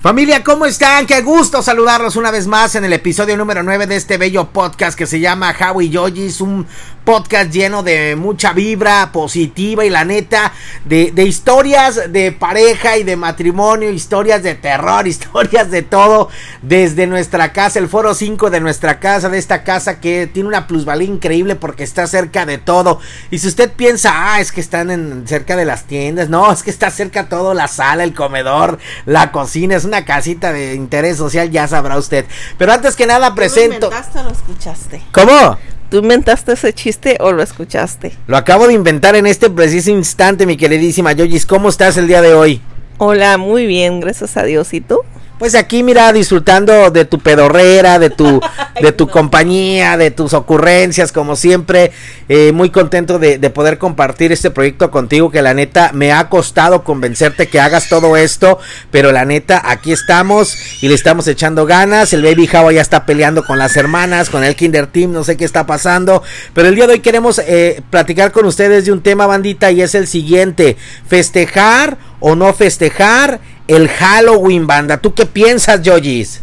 Familia, ¿cómo están? Qué gusto saludarlos una vez más en el episodio número 9 de este bello podcast que se llama Howie Yojis, un podcast lleno de mucha vibra positiva y la neta de, de, historias de pareja y de matrimonio, historias de terror, historias de todo desde nuestra casa, el foro 5 de nuestra casa, de esta casa que tiene una plusvalía increíble porque está cerca de todo. Y si usted piensa, ah, es que están en, cerca de las tiendas, no, es que está cerca todo, la sala, el comedor, la cocina, es una casita de interés social, ya sabrá usted. Pero antes que nada presento... ¿Lo inventaste o lo escuchaste? ¿Cómo? ¿Tú inventaste ese chiste o lo escuchaste? Lo acabo de inventar en este preciso instante, mi queridísima Yoyis. ¿Cómo estás el día de hoy? Hola, muy bien, gracias a Dios. ¿Y tú? Pues aquí, mira, disfrutando de tu pedorrera, de tu, de tu compañía, de tus ocurrencias, como siempre. Eh, muy contento de, de, poder compartir este proyecto contigo, que la neta me ha costado convencerte que hagas todo esto, pero la neta, aquí estamos y le estamos echando ganas. El Baby Java ya está peleando con las hermanas, con el Kinder Team, no sé qué está pasando. Pero el día de hoy queremos eh, platicar con ustedes de un tema, bandita, y es el siguiente: festejar o no festejar el Halloween, banda. ¿Tú qué piensas, Yojis?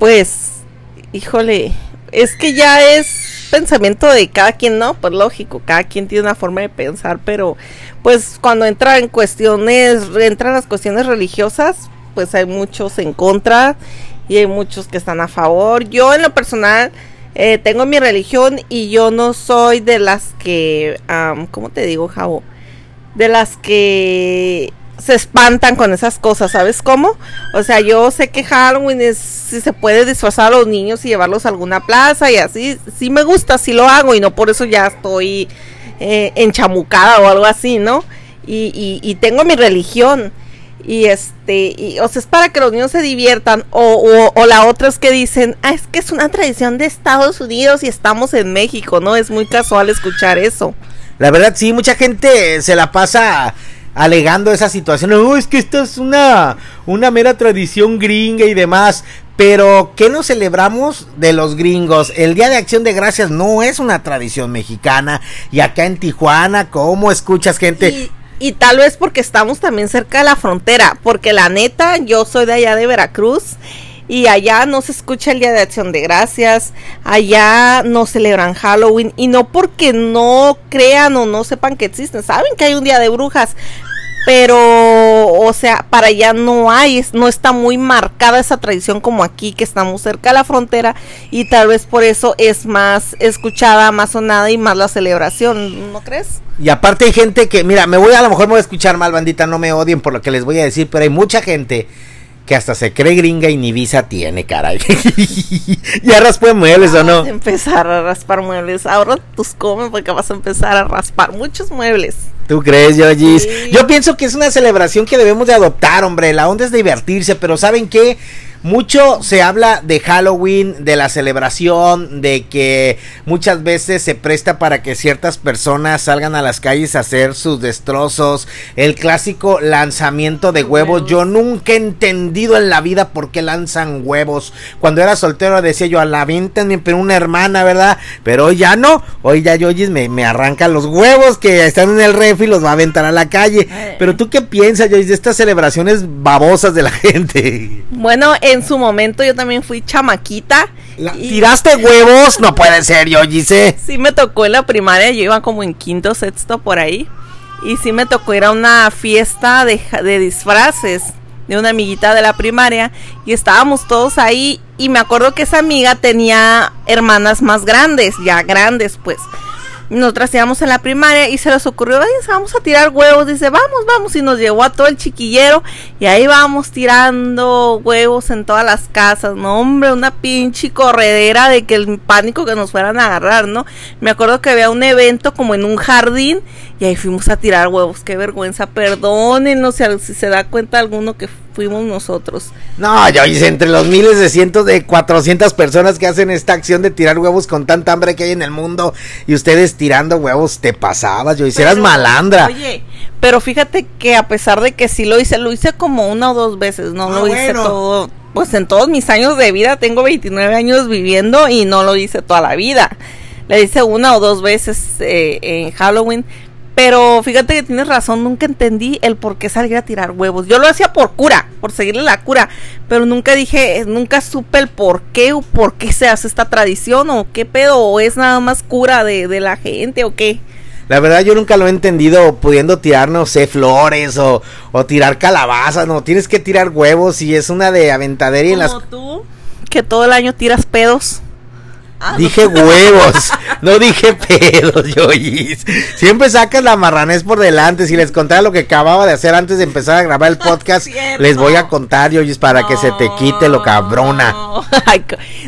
Pues, híjole, es que ya es pensamiento de cada quien, ¿no? Pues lógico, cada quien tiene una forma de pensar, pero pues cuando entra en cuestiones, entran las cuestiones religiosas, pues hay muchos en contra y hay muchos que están a favor. Yo en lo personal eh, tengo mi religión y yo no soy de las que, ¿cómo te digo, Javo? De las que se espantan con esas cosas, ¿sabes cómo? O sea, yo sé que Halloween es si se puede disfrazar a los niños y llevarlos a alguna plaza y así, sí me gusta, sí lo hago y no por eso ya estoy eh, enchamucada o algo así, ¿no? Y, y, y, tengo mi religión y este, y, o sea, es para que los niños se diviertan o, o, o la otra es que dicen, ah, es que es una tradición de Estados Unidos y estamos en México, ¿no? Es muy casual escuchar eso. La verdad, sí, mucha gente se la pasa alegando esa situación. No, es que esto es una, una mera tradición gringa y demás. Pero, ¿qué nos celebramos de los gringos? El Día de Acción de Gracias no es una tradición mexicana. Y acá en Tijuana, ¿cómo escuchas gente? Y tal vez porque estamos también cerca de la frontera. Porque la neta, yo soy de allá de Veracruz y allá no se escucha el Día de Acción de Gracias, allá no celebran Halloween y no porque no crean o no sepan que existen, saben que hay un Día de Brujas, pero o sea, para allá no hay, no está muy marcada esa tradición como aquí que estamos cerca de la frontera y tal vez por eso es más escuchada, más sonada y más la celebración, ¿no crees? Y aparte hay gente que, mira, me voy a lo mejor me voy a escuchar mal, bandita, no me odien por lo que les voy a decir, pero hay mucha gente que hasta se cree gringa y ni visa tiene, caray. ¿Ya raspó muebles o no? Vas a empezar a raspar muebles. Ahora tus comes porque vas a empezar a raspar muchos muebles. ¿Tú crees, Yojis? Sí. Yo pienso que es una celebración que debemos de adoptar, hombre. La onda es divertirse, pero ¿saben qué? Mucho se habla de Halloween, de la celebración, de que muchas veces se presta para que ciertas personas salgan a las calles a hacer sus destrozos. El clásico lanzamiento de huevos. Yo nunca he entendido en la vida por qué lanzan huevos. Cuando era soltero decía yo, a la venta pero una hermana, ¿verdad? Pero hoy ya no. Hoy ya Yoyis me, me arranca los huevos que están en el ref y los va a aventar a la calle. Pero tú qué piensas, Yoyis, de estas celebraciones babosas de la gente? Bueno, en su momento yo también fui chamaquita. La, y... ¿Tiraste huevos? No puede ser, yo Gise. Sí me tocó en la primaria, yo iba como en quinto, sexto por ahí. Y sí me tocó ir a una fiesta de, de disfraces de una amiguita de la primaria y estábamos todos ahí y me acuerdo que esa amiga tenía hermanas más grandes, ya grandes pues nosotras íbamos en la primaria y se les ocurrió, vamos a tirar huevos, dice, vamos, vamos, y nos llevó a todo el chiquillero y ahí vamos tirando huevos en todas las casas, no hombre, una pinche corredera de que el pánico que nos fueran a agarrar, ¿no? Me acuerdo que había un evento como en un jardín y ahí fuimos a tirar huevos, qué vergüenza, perdónenos si, si se da cuenta alguno que fuimos nosotros. No, yo hice entre los miles de cientos de 400 personas que hacen esta acción de tirar huevos con tanta hambre que hay en el mundo y ustedes tirando huevos te pasabas, yo hicieras malandra. Oye, pero fíjate que a pesar de que sí lo hice, lo hice como una o dos veces, no ah, lo hice todo. Pues en todos mis años de vida, tengo 29 años viviendo y no lo hice toda la vida. Le hice una o dos veces eh, en Halloween, Pero fíjate que tienes razón, nunca entendí el por qué salir a tirar huevos. Yo lo hacía por cura, por seguirle la cura, pero nunca dije, nunca supe el por qué o por qué se hace esta tradición o qué pedo, o es nada más cura de, de la gente o qué. La verdad yo nunca lo he entendido pudiendo tirar, no sé, flores o, o tirar calabazas, no, tienes que tirar huevos y es una de aventadera y en las... Como tú, que todo el año tiras pedos. Ah, Dije huevos, no dije pedos, Yoyis. Siempre sacas la marranés por delante. Si les contara lo que acababa de hacer antes de empezar a grabar el podcast, Cierto. les voy a contar, Yoyis, para que se te quite lo cabrona. Ay,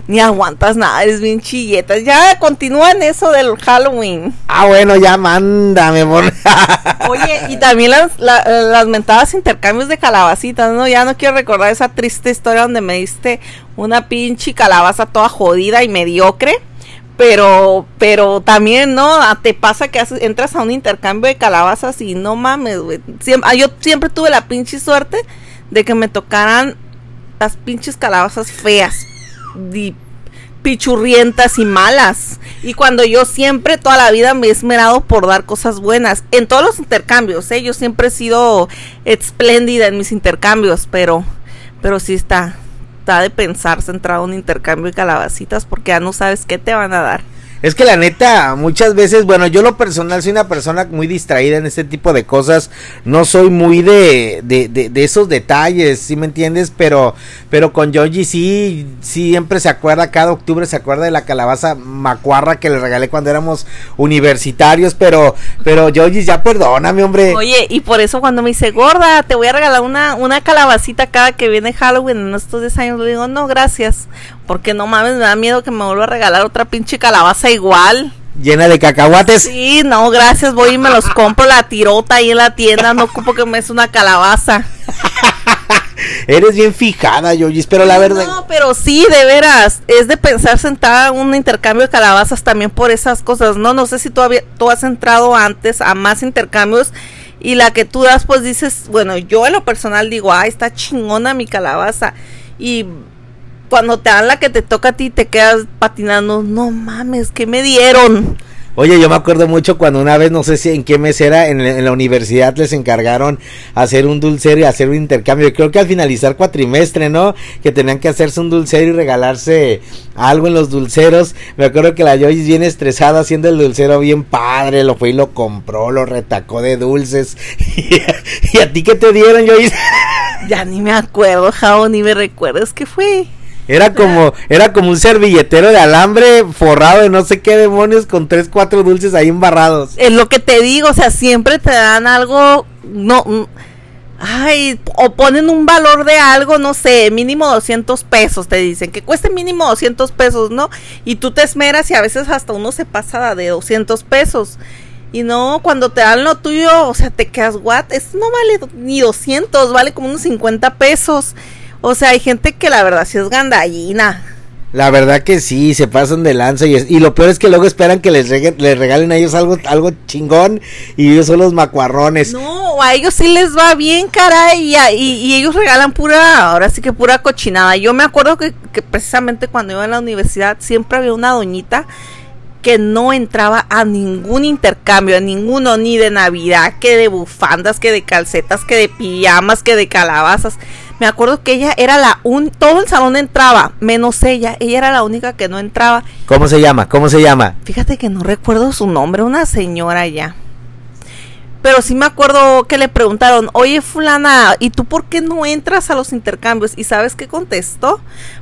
ni aguantas nada, eres bien chilleta. Ya continúa en eso del Halloween. Ah, bueno, ya mándame, amor. Oye, y también las, la- las mentadas intercambios de calabacitas, ¿no? Ya no quiero recordar esa triste historia donde me diste una pinche calabaza toda jodida y mediocre. Pero, pero también, ¿no? Ah, Te pasa que haces- entras a un intercambio de calabazas y no mames, güey. Ah, yo siempre tuve la pinche suerte de que me tocaran las pinches calabazas feas. Y pichurrientas y malas. Y cuando yo siempre, toda la vida me he esmerado por dar cosas buenas. En todos los intercambios, ¿eh? Yo siempre he sido espléndida en mis intercambios, pero, pero sí está, de pensarse entrar a un intercambio de calabacitas porque ya no sabes qué te van a dar. Es que la neta, muchas veces, bueno, yo lo personal soy una persona muy distraída en este tipo de cosas. No soy muy de, de, de, de esos detalles, ¿sí me entiendes? Pero, pero con Yoji sí, siempre se acuerda, cada octubre se acuerda de la calabaza macuarra que le regalé cuando éramos universitarios. Pero, pero Yoji, ya perdóname, hombre. Oye, y por eso cuando me dice, gorda, te voy a regalar una, una calabacita cada que viene Halloween en estos 10 años, le digo, no, gracias. Porque no mames, me da miedo que me vuelva a regalar otra pinche calabaza igual. Llena de cacahuates. Sí, no, gracias, voy y me los compro la tirota ahí en la tienda, no ocupo que me des una calabaza. Eres bien fijada, Yoji, pero la verdad. No, pero sí, de veras, es de pensar sentada en un intercambio de calabazas también por esas cosas, ¿no? No sé si tú, había- tú has entrado antes a más intercambios y la que tú das, pues dices, bueno, yo en lo personal digo, ay, está chingona mi calabaza. Y cuando te dan la que te toca a ti, te quedas patinando, no mames, ¿qué me dieron? Oye, yo me acuerdo mucho cuando una vez, no sé si en qué mes era, en, la- en la universidad les encargaron hacer un dulcero y hacer un intercambio. Creo que al finalizar cuatrimestre, ¿no? Que tenían que hacerse un dulcero y regalarse algo en los dulceros. Me acuerdo que la Joyce bien estresada haciendo el dulcero bien padre, lo fue y lo compró, lo retacó de dulces. ¿Y a ti qué te dieron, Joyce? Ya ni me acuerdo, Jao, ni me recuerdas qué fue. Era como, era como un servilletero de alambre forrado de no sé qué demonios con tres, cuatro dulces ahí embarrados. Es lo que te digo, o sea, siempre te dan algo, no, mm, ay, o ponen un valor de algo, no sé, mínimo 200 pesos, te dicen, que cueste mínimo 200 pesos, ¿no? Y tú te esmeras y a veces hasta uno se pasa de 200 pesos. Y no, cuando te dan lo tuyo, o sea, te quedas, what? Eso no vale ni 200, vale como unos 50 pesos. O sea, hay gente que la verdad sí es gandallina. La verdad que sí, se pasan de lanza y, es- y lo peor es que luego esperan que les, les regalen a ellos algo, algo chingón y ellos son los macuarrones. No, a ellos sí les va bien, caray, y, a- y- y ellos regalan pura, ahora sí que pura cochinada. Yo me acuerdo que, que precisamente cuando iba a la universidad siempre había una doñita que no entraba a ningún intercambio, a ninguno, ni de Navidad, que de bufandas, que de calcetas, que de pijamas, que de calabazas. Me acuerdo que ella era la un, todo el salón entraba, menos ella, ella era la única que no entraba. ¿Cómo se llama? ¿Cómo se llama? Fíjate que no recuerdo su nombre, una señora ya. Pero sí me acuerdo que le preguntaron, oye fulana, ¿y tú por qué no entras a los intercambios? ¿Y sabes qué contestó?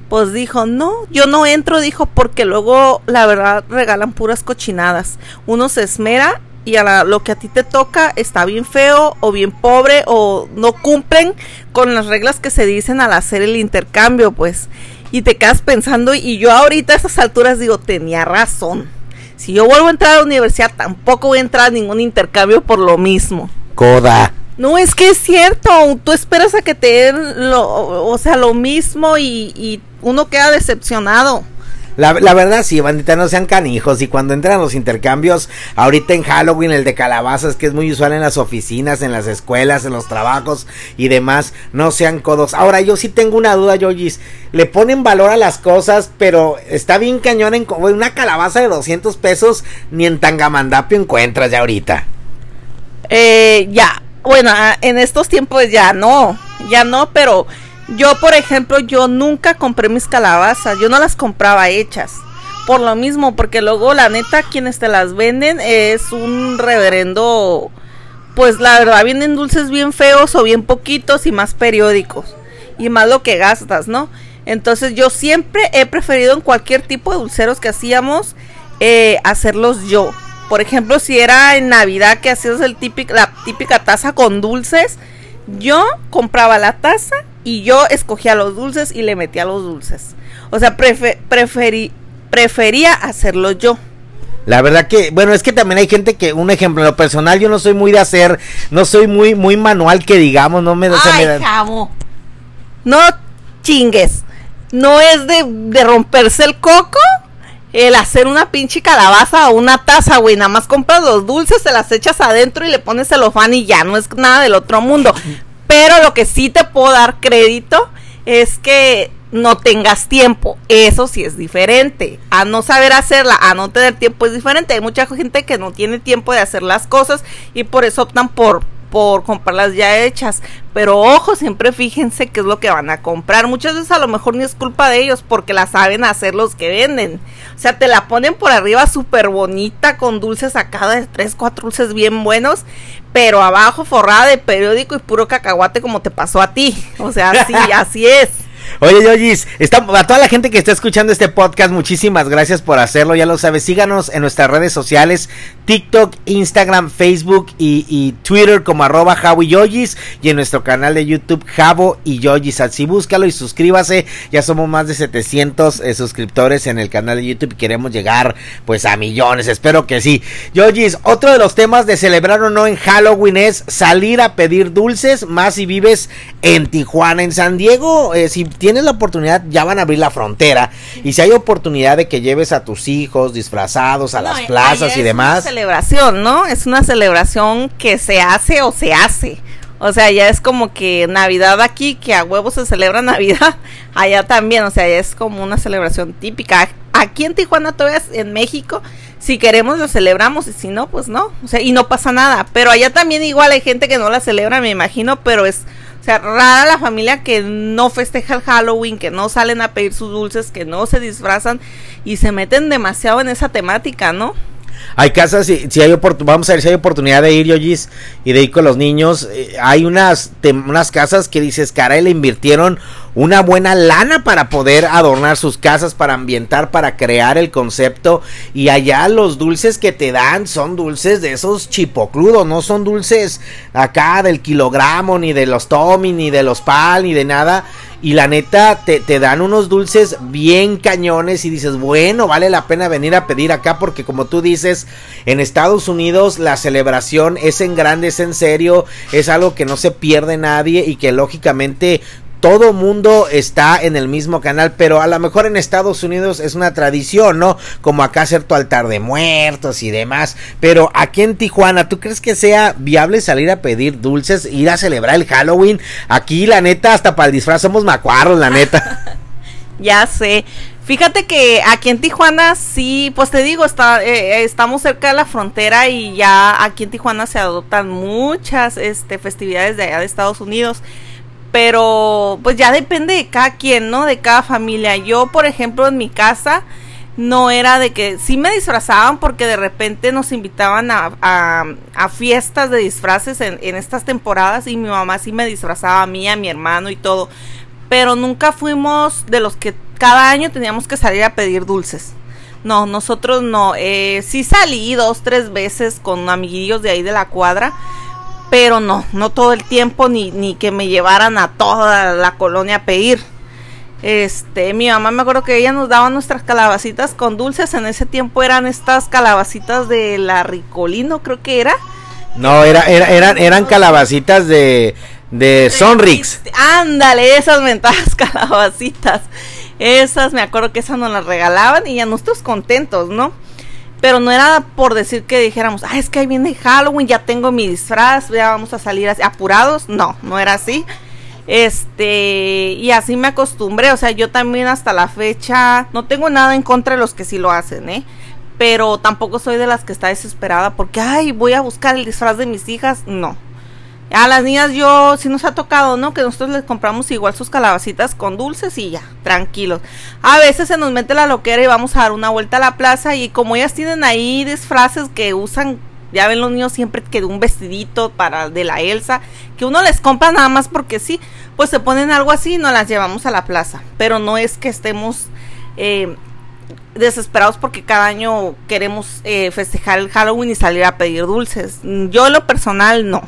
Pues dijo, no, yo no entro, dijo, porque luego la verdad regalan puras cochinadas. Uno se esmera y a la- lo que a ti te toca está bien feo o bien pobre o no cumplen con las reglas que se dicen al hacer el intercambio, pues. Y te quedas pensando, y yo ahorita a estas alturas digo, tenía razón. Si yo vuelvo a entrar a la universidad, tampoco voy a entrar a ningún intercambio por lo mismo. Coda. No, es que es cierto, tú esperas a que te den lo, o sea, lo mismo y, y uno queda decepcionado. La, la verdad sí, bandita, no sean canijos. Y cuando entran los intercambios, ahorita en Halloween, el de calabazas, que es muy usual en las oficinas, en las escuelas, en los trabajos y demás, no sean codos. Ahora, yo sí tengo una duda, Yogis. Le ponen valor a las cosas, pero está bien cañón en una calabaza de 200 pesos, ni en Tangamandapio encuentras ya ahorita. Eh, ya, bueno, ah, en estos tiempos ya no, ya no, pero yo, por ejemplo, yo nunca compré mis calabazas, yo no las compraba hechas. Por lo mismo, porque luego la neta quienes te las venden es un reverendo, pues la verdad vienen dulces bien feos o bien poquitos y más periódicos. Y más lo que gastas, ¿no? Entonces yo siempre he preferido en cualquier tipo de dulceros que hacíamos eh, hacerlos yo. Por ejemplo, si era en Navidad que hacías el la típica taza con dulces, yo compraba la taza y yo escogía los dulces y le metía los dulces. O sea, preferí, prefería hacerlo yo. La verdad que, bueno, es que también hay gente que, un ejemplo, en lo personal yo no soy muy de hacer, no soy muy, muy manual que digamos, no me... Ay, me No chingues. No es de, de romperse el coco el hacer una pinche calabaza o una taza, güey. Nada más compras los dulces, se las echas adentro y le pones celofán y ya no es nada del otro mundo. Pero lo que sí te puedo dar crédito es que no tengas tiempo. Eso sí es diferente. A no saber hacerla, a no tener tiempo es diferente. Hay mucha gente que no tiene tiempo de hacer las cosas y por eso optan por por comprarlas ya hechas. Pero ojo, siempre fíjense qué es lo que van a comprar. Muchas veces a lo mejor ni es culpa de ellos porque la saben hacer los que venden. O sea, te la ponen por arriba súper bonita con dulces sacadas de tres, cuatro dulces bien buenos. Pero abajo forrada de periódico y puro cacahuate como te pasó a ti. O sea, así, así es. Oye, Yoyis, a toda la gente que está escuchando este podcast, muchísimas gracias por hacerlo. Ya lo sabes, síganos en nuestras redes sociales, TikTok, Instagram, Facebook y, Twitter como arroba Javo y y en nuestro canal de YouTube Javo y Yoyis. Así búscalo y suscríbase. Ya somos más de 700 eh, suscriptores en el canal de YouTube y queremos llegar pues a millones. Espero que sí. Yoyis, otro de los temas de celebrar o no en Halloween es salir a pedir dulces, más si vives en Tijuana, en San Diego. Eh, si tienes la oportunidad, ya van a abrir la frontera. Y si hay oportunidad de que lleves a tus hijos disfrazados a las plazas y demás. Es una celebración, ¿no? Es una celebración que se hace o se hace. O sea, ya es como que Navidad aquí, que a huevos se celebra Navidad, allá también, o sea, ya es como una celebración típica. Aquí en Tijuana, todavía en México, si queremos lo celebramos y si no, pues no, o sea, y no pasa nada. Pero allá también igual hay gente que no la celebra, me imagino, pero es o sea, rara la familia que no festeja el Halloween, que no salen a pedir sus dulces, que no se disfrazan y se meten demasiado en esa temática, ¿no? Hay casas, si, hay vamos a ver si hay oportunidad de ir, Yogis, y de ir con los niños. Eh, hay unas, unas casas que dices, caray, le invirtieron una buena lana para poder adornar sus casas, para ambientar, para crear el concepto. Y allá los dulces que te dan son dulces de esos chipocludos, no son dulces acá del kilogramo, ni de los Tommy, ni de los Pal, ni de nada. Y la neta, te, te, dan unos dulces bien cañones y dices, bueno, vale la pena venir a pedir acá porque como tú dices, en Estados Unidos la celebración es en grande, es en serio, es algo que no se pierde nadie y que lógicamente todo mundo está en el mismo canal, pero a lo mejor en Estados Unidos es una tradición, ¿no? Como acá hacer tu altar de muertos y demás. Pero aquí en Tijuana, ¿tú crees que sea viable salir a pedir dulces, ir a celebrar el Halloween? Aquí, la neta, hasta para el disfraz somos macuarros, la neta. ya sé. Fíjate que aquí en Tijuana sí, pues te digo, está, eh, estamos cerca de la frontera y ya aquí en Tijuana se adoptan muchas este, festividades de allá de Estados Unidos pero pues ya depende de cada quien, ¿no? De cada familia. Yo, por ejemplo, en mi casa no era de que sí me disfrazaban porque de repente nos invitaban a, a, fiestas de disfraces en, en, estas temporadas y mi mamá sí me disfrazaba a mí, a mi hermano y todo. Pero nunca fuimos de los que cada año teníamos que salir a pedir dulces. No, nosotros no. Eh, sí salí dos, tres veces con amiguillos de ahí de la cuadra pero no, no todo el tiempo ni, ni que me llevaran a toda la colonia a pedir. Este, mi mamá me acuerdo que ella nos daba nuestras calabacitas con dulces, en ese tiempo eran estas calabacitas de la Ricolino, creo que era. No, era, era, eran, eran calabacitas de, de Sonrix. Ándale, esas mentadas calabacitas. Esas, me acuerdo que esas nos las regalaban y ya nosotros contentos, ¿no? Pero no era por decir que dijéramos, ah, es que ahí viene Halloween, ya tengo mi disfraz, ya vamos a salir así, apurados. No, no era así. Este, y así me acostumbré, o sea, yo también hasta la fecha no tengo nada en contra de los que sí lo hacen, ¿eh? pero tampoco soy de las que está desesperada porque, ay, voy a buscar el disfraz de mis hijas. No. A las niñas yo sí nos ha tocado, ¿no? Que nosotros les compramos igual sus calabacitas con dulces y ya, tranquilos. A veces se nos mete la loquera y vamos a dar una vuelta a la plaza y como ellas tienen ahí disfraces que usan, ya ven los niños siempre que un vestidito para de la Elsa, que uno les compra nada más porque sí, pues se ponen algo así y nos las llevamos a la plaza. Pero no es que estemos eh, desesperados porque cada año queremos eh, festejar el Halloween y salir a pedir dulces. Yo en lo personal no.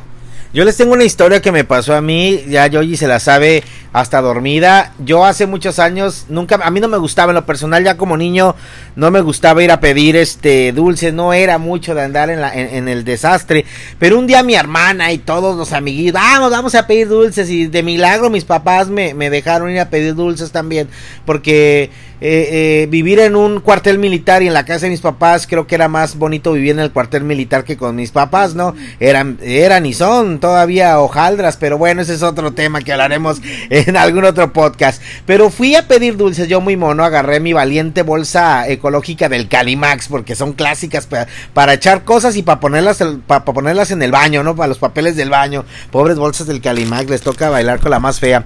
Yo les tengo una historia que me pasó a mí, ya Yoyi se la sabe hasta dormida. Yo hace muchos años nunca a mí no me gustaba en lo personal ya como niño no me gustaba ir a pedir este dulces, no era mucho de andar en, la, en, el desastre, pero un día mi hermana y todos los amiguitos, vamos, vamos a pedir dulces y de milagro mis papás me, me dejaron ir a pedir dulces también porque eh, eh, vivir en un cuartel militar y en la casa de mis papás, creo que era más bonito vivir en el cuartel militar que con mis papás, ¿no? Eran, eran y son todavía hojaldras, pero bueno, ese es otro tema que hablaremos en algún otro podcast. Pero fui a pedir dulces, yo muy mono, agarré mi valiente bolsa ecológica del Calimax, porque son clásicas para, echar cosas y para ponerlas, para ponerlas en el baño, ¿no? Para los papeles del baño. Pobres bolsas del Calimax, les toca bailar con la más fea.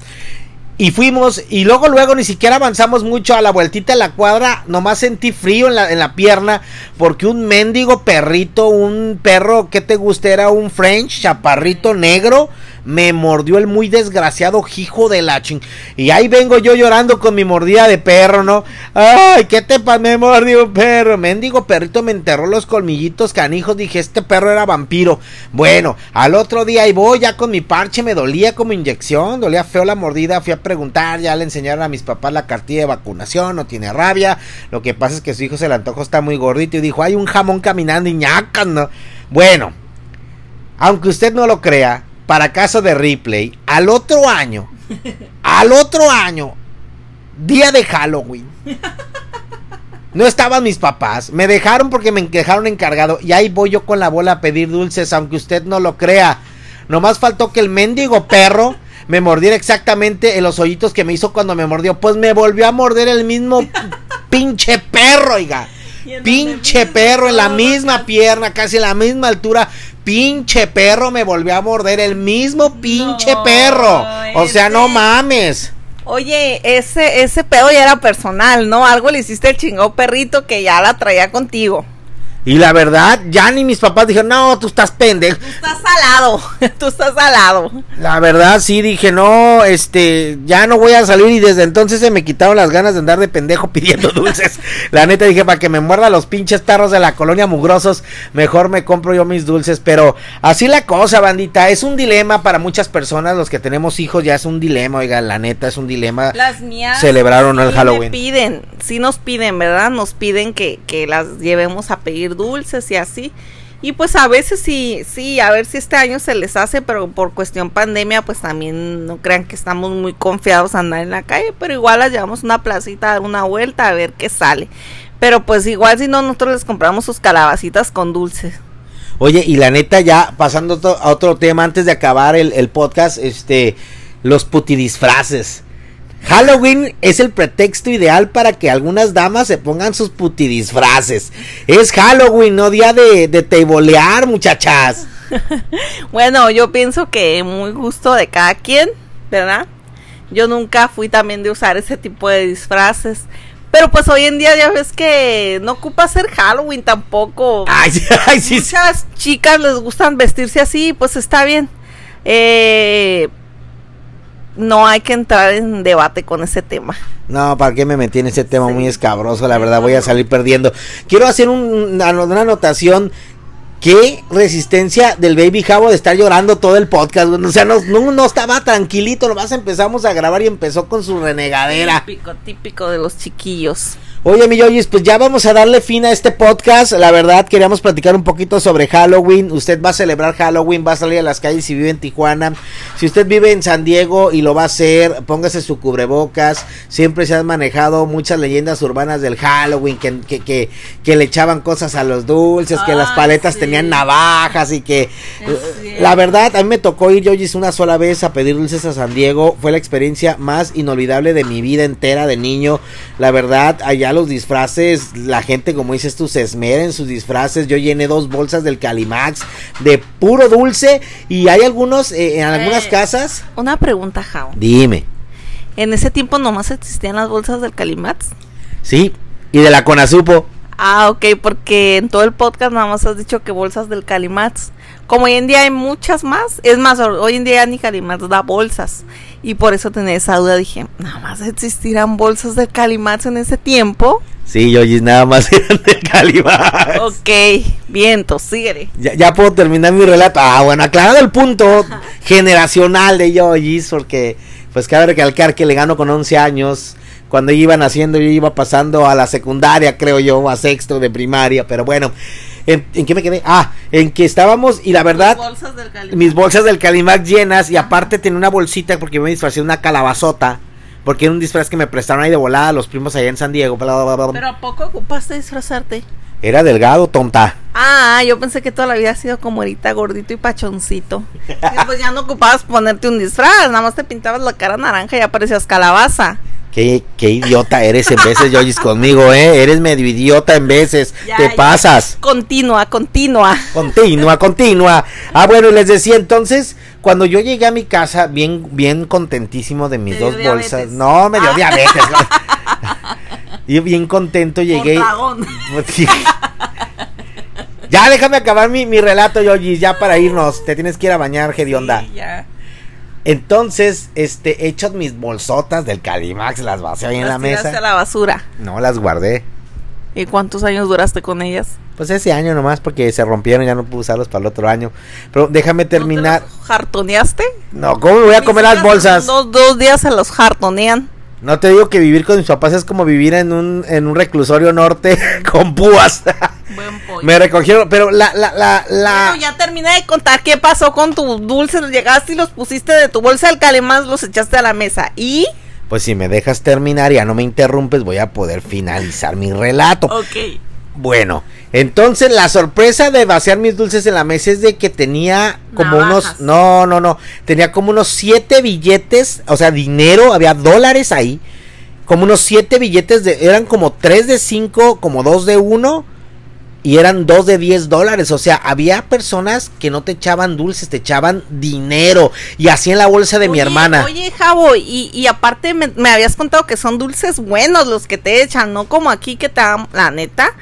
Y fuimos, y luego, luego ni siquiera avanzamos mucho a la vueltita de la cuadra. Nomás sentí frío en la, en la pierna. Porque un mendigo perrito, un perro que te gusta, era un French, chaparrito negro me mordió el muy desgraciado hijo de la ching. Y ahí vengo yo llorando con mi mordida de perro, ¿no? Ay, ¿qué te pasa? Me mordió un perro. Mendigo perrito me enterró los colmillitos canijos. Dije, este perro era vampiro. Bueno, al otro día ahí voy ya con mi parche. Me dolía como inyección. Dolía feo la mordida. Fui a preguntar. Ya le enseñaron a mis papás la cartilla de vacunación. No tiene rabia. Lo que pasa es que su hijo se le antojó. Está muy gordito. Y dijo, hay un jamón caminando y ñacas, ¿no? Bueno, aunque usted no lo crea, para caso de replay, al otro año, al otro año, día de Halloween. No estaban mis papás, me dejaron porque me dejaron encargado y ahí voy yo con la bola a pedir dulces, aunque usted no lo crea. Nomás faltó que el mendigo perro me mordiera exactamente en los hoyitos que me hizo cuando me mordió. Pues me volvió a morder el mismo pinche perro, oiga. Pinche perro en la misma pierna, casi en la misma altura pinche perro me volvió a morder, el mismo pinche perro. O sea, no mames. Oye, ese, ese pedo ya era personal, ¿no? Algo le hiciste al chingó perrito que ya la traía contigo. Y la verdad, ya ni mis papás dijeron, no, tú estás pendejo. Tú estás salado, tú estás salado. La verdad, sí, dije, no, este, ya no voy a salir y desde entonces se me quitaron las ganas de andar de pendejo pidiendo dulces. la neta dije, para que me muerda los pinches perros de la colonia mugrosos, mejor me compro yo mis dulces. Pero así la cosa, bandita, es un dilema para muchas personas, los que tenemos hijos ya es un dilema, oiga, la neta es un dilema. Las mías. Celebraron el Halloween. piden, sí nos piden, ¿verdad? Nos piden que, que las llevemos a pedir dulces y así. Y pues a veces sí, sí, a ver si este año se les hace, pero por cuestión pandemia, pues también no crean que estamos muy confiados a andar en la calle, pero igual las llevamos una placita dar una vuelta a ver qué sale. Pero pues igual si no, nosotros les compramos sus calabacitas con dulces. Oye, y la neta, ya pasando a otro tema antes de acabar el, el podcast, este, los putidisfraces. Halloween es el pretexto ideal para que algunas damas se pongan sus putidisfraces. Es Halloween, no día de, de teibolear, muchachas. bueno, yo pienso que muy gusto de cada quien, ¿verdad? Yo nunca fui también de usar ese tipo de disfraces. Pero pues hoy en día ya ves que no ocupa ser Halloween tampoco. Ay, ay, sí, Muchas chicas les gustan vestirse así, pues está bien. Eh, no hay que entrar en debate con ese tema. No, ¿para qué me metí en ese tema muy escabroso? La verdad, voy a salir perdiendo. Quiero hacer una anotación. Qué resistencia del Baby Jabo de estar llorando todo el podcast. O sea, no, no, no estaba tranquilito. Nomás empezamos a grabar y empezó con su renegadera. Típico, típico de los chiquillos. Oye, mi Yoyis, pues ya vamos a darle fin a este podcast. La verdad, queríamos platicar un poquito sobre Halloween. Usted va a celebrar Halloween, va a salir a las calles si vive en Tijuana. Si usted vive en San Diego y lo va a hacer, póngase su cubrebocas. Siempre se han manejado muchas leyendas urbanas del Halloween, que, que, que, le echaban cosas a los dulces, que las paletas tenían navajas y que... La verdad, a mí me tocó ir, Yoyis, una sola vez a pedir dulces a San Diego. Fue la experiencia más inolvidable de mi vida entera de niño. La verdad, allá los disfraces, la gente, como dices tú, se esmera en sus disfraces. Yo llené dos bolsas del Calimax de puro dulce y hay algunos, eh, en algunas Eh. casas. Una pregunta, Jao. Dime, En ese tiempo nomás existían las bolsas del Calimats. sí, y de la Conazupo. Ah, ok, porque en todo el podcast nada más has dicho que bolsas del Calimats. Como hoy en día hay muchas más, es más, ho- hoy en día ni Calimats da bolsas. Y por eso tenía esa duda, dije, nada más existirán bolsas del Calimats en ese tiempo. Sí, Yoyis, nada más eran del Calimax. Ok, viento, síguele. Ya, ya puedo terminar mi relato. Ah, bueno, aclarado el punto generacional de Yoyis, porque pues cabe recalcar que le gano con 11 años. Cuando iban haciendo, yo iba pasando a la secundaria, creo yo, a sexto de primaria, pero bueno. ¿En, en qué me quedé? Ah, en que estábamos, y la verdad, bolsas del Calimats. mis bolsas del Calimax llenas, y aparte tenía una bolsita porque me disfracé de una calabazota, porque era un disfraz que me prestaron ahí de volada los primos allá en San Diego. bla, bla, bla. Pero ¿a poco ocupaste disfrazarte? Era delgado, tonta. Ah, yo pensé que toda la vida has sido como ahorita gordito y pachoncito. Y pues ya no ocupabas ponerte un disfraz, nada más te pintabas la cara naranja y ya parecías calabaza. Qué, qué idiota eres en veces, Yoyis, conmigo, ¿eh? Eres medio idiota en veces. Ya, Te ya. pasas. Continua, continua. Continua, continua. Ah, bueno, y les decía entonces, cuando yo llegué a mi casa, bien, bien contentísimo de mis dos diabetes. bolsas. No, me dio Ah. diabetes. y bien contento llegué. Dragón. ya déjame acabar mi, mi relato, Yoyis, ya para irnos. Te tienes que ir a bañar, Gedionda. Sí, ya. Entonces, este, he hecho mis bolsotas del Calimax, las vacié ahí en la mesa. a la basura. No, las guardé. ¿Y cuántos años duraste con ellas? Pues ese año nomás porque se rompieron, ya no pude usarlos para el otro año. Pero déjame terminar. ¿No te los jartoneaste? No, ¿cómo me voy a comer las bolsas? Dos, dos días se los jartonean. No te digo que vivir con mis papás es como vivir en un, en un reclusorio norte con púas. Buen pollo. me recogieron, pero la, la, la, la... Bueno, ya terminé de contar qué pasó con tus dulces. Llegaste y los pusiste de tu bolsa del calemás, los echaste a la mesa. ¿Y? Pues si me dejas terminar y ya no me interrumpes, voy a poder finalizar mi relato. Ok. Bueno, entonces la sorpresa de vaciar mis dulces en la mesa es de que tenía como Navajas. unos, no, no, no, tenía como unos siete billetes, o sea, dinero, había dólares ahí, como unos siete billetes de, eran como tres de cinco, como dos de uno, y eran dos de diez dólares, o sea, había personas que no te echaban dulces, te echaban dinero, y así en la bolsa de mi hermana. Oye, Javo, y, y aparte me, me habías contado que son dulces buenos los que te echan, no como aquí que te dan, la neta,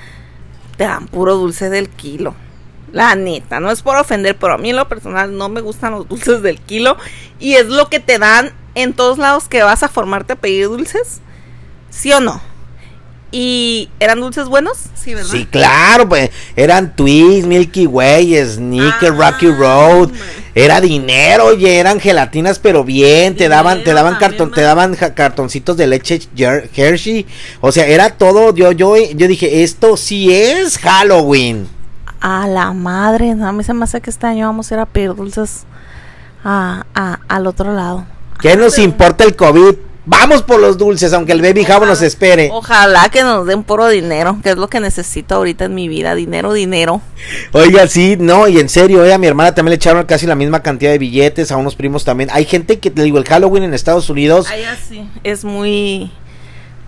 te dan puro dulce del kilo. La neta, no es por ofender, pero a mí en lo personal no me gustan los dulces del kilo. Y es lo que te dan en todos lados que vas a formarte a pedir dulces. ¿Sí o no? ¿Y eran dulces buenos? Sí, ¿verdad? Sí, claro, pues eran Twix, Milky Way, Snicker, Ah, Rocky Road. hombre. Era dinero, oye, eran gelatinas, pero bien, te daban, te daban cartón, man. te daban cartoncitos de leche Hershey. O sea, era todo, yo, yo, yo dije, esto sí es Halloween. A la madre, no, a mí se me hace que este año vamos a ir a pedir dulces a, a- al otro lado. ¿Qué nos importa el COVID? Vamos por los dulces, aunque el baby jabo nos espere. Ojalá que nos den puro dinero, que es lo que necesito ahorita en mi vida, dinero, dinero. Oiga, sí, no, y en serio, oye, a mi hermana también le echaron casi la misma cantidad de billetes, a unos primos también. Hay gente que, te digo, el Halloween en Estados Unidos Allá sí. Es muy,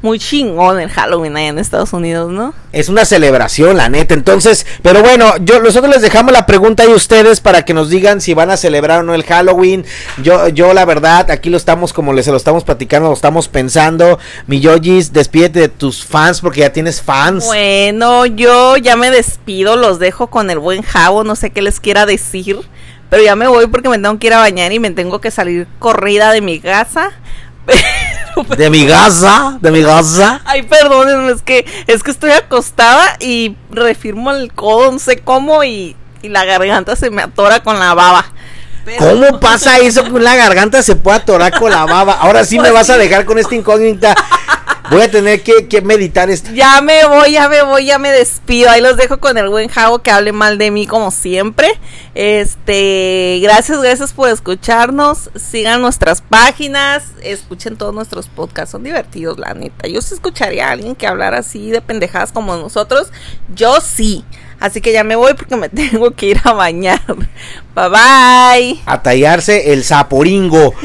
muy chingón el Halloween allá en Estados Unidos, ¿no? Es una celebración, la neta. Entonces, pero bueno, yo nosotros les dejamos la pregunta ahí a ustedes para que nos digan si van a celebrar o no el Halloween. Yo, yo la verdad, aquí lo estamos como les se lo estamos platicando, lo estamos pensando. Mi Yojis, despídete de tus fans porque ya tienes fans. Bueno, yo ya me despido, los dejo con el buen Javo, no sé qué les quiera decir, pero ya me voy porque me tengo que ir a bañar y me tengo que salir corrida de mi casa. De mi casa, de mi casa. Ay, perdónenme, es que, es que estoy acostada y refirmo el codo, no sé cómo, y, y la garganta se me atora con la baba. Pero- ¿Cómo pasa eso que la garganta se puede atorar con la baba? Ahora sí me Pues vas a dejar con esta incógnita. Voy a tener que, que meditar esto. Ya me voy, ya me voy, ya me despido. Ahí los dejo con el buen Javo que hable mal de mí como siempre. Este, gracias, gracias por escucharnos. Sigan nuestras páginas, escuchen todos nuestros podcasts, son divertidos, la neta. Yo sí escucharía a alguien que hablara así de pendejadas como nosotros. Yo sí. Así que ya me voy porque me tengo que ir a bañar. Bye bye. A tallarse el zaporingo.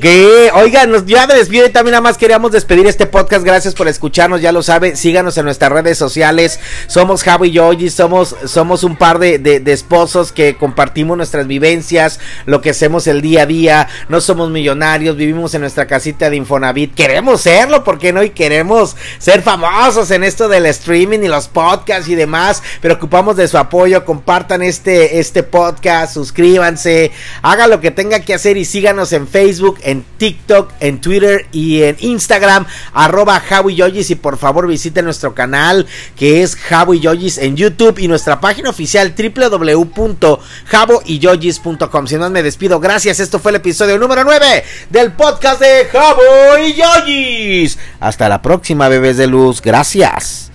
¿Qué? Oigan, ya me despido y también nada más queríamos despedir este podcast. Gracias por escucharnos, ya lo sabe. Síganos en nuestras redes sociales. Somos Javi y Yogi, somos, somos un par de, de, esposos que compartimos nuestras vivencias, lo que hacemos el día a día. No somos millonarios, vivimos en nuestra casita de Infonavit. Queremos serlo, ¿por qué no? Y queremos ser famosos en esto del streaming y los podcasts y demás. Pero ocupamos de su apoyo. Compartan este, este podcast, suscríbanse, haga lo que tenga que hacer y síganos en Facebook, en TikTok, en Twitter y en Instagram, arroba Javi y por favor visiten nuestro canal que es Javo y en YouTube y nuestra página oficial www.javoyogis.com. Si no me despido, gracias. Esto fue el episodio número 9 del podcast de Javo y Hasta la próxima, bebés de luz. Gracias.